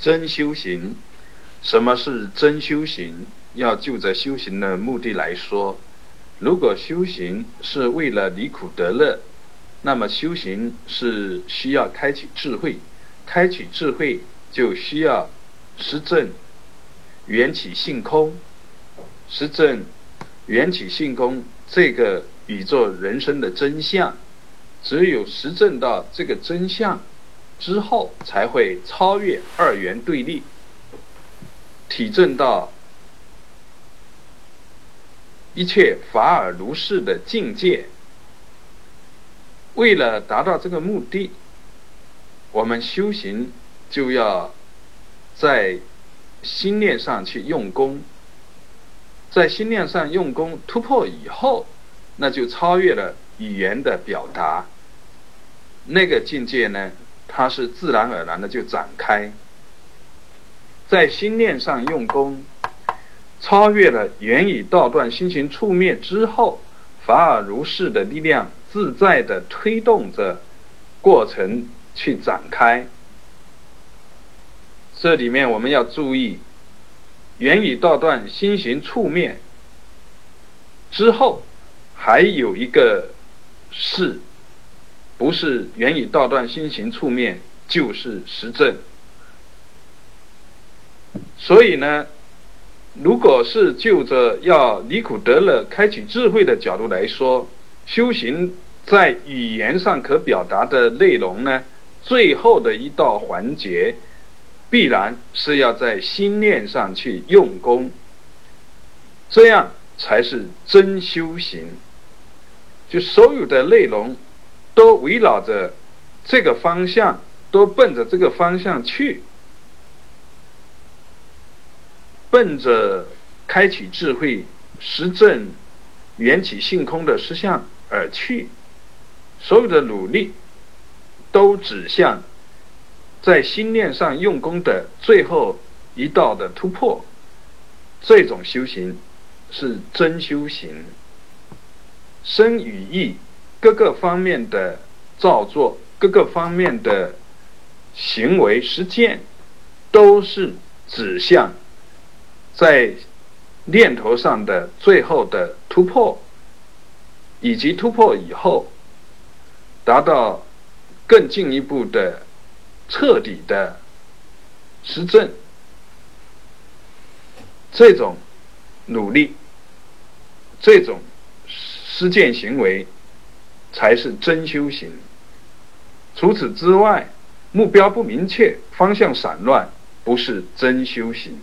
真修行，什么是真修行？要就着修行的目的来说，如果修行是为了离苦得乐，那么修行是需要开启智慧，开启智慧就需要实证缘起性空，实证缘起性空这个宇宙人生的真相，只有实证到这个真相之后，才会超越二元对立，体证到。一切法尔如是的境界，为了达到这个目的，我们修行就要在心念上去用功，在心念上用功突破以后，那就超越了语言的表达，那个境界呢，它是自然而然的就展开，在心念上用功。超越了言语道断、心行触灭之后，法尔如是的力量自在的推动着过程去展开。这里面我们要注意，言语道断、心行触灭之后，还有一个是，不是言语道断、心行触灭，就是实证。所以呢？如果是就着要离苦得乐、开启智慧的角度来说，修行在语言上可表达的内容呢，最后的一道环节，必然是要在心念上去用功，这样才是真修行。就所有的内容都围绕着这个方向，都奔着这个方向去。奔着开启智慧、实证缘起性空的实相而去，所有的努力都指向在心念上用功的最后一道的突破。这种修行是真修行，身与意各个方面的造作、各个方面的行为实践，都是指向。在念头上的最后的突破，以及突破以后，达到更进一步的彻底的实证，这种努力，这种实践行为，才是真修行。除此之外，目标不明确，方向散乱，不是真修行。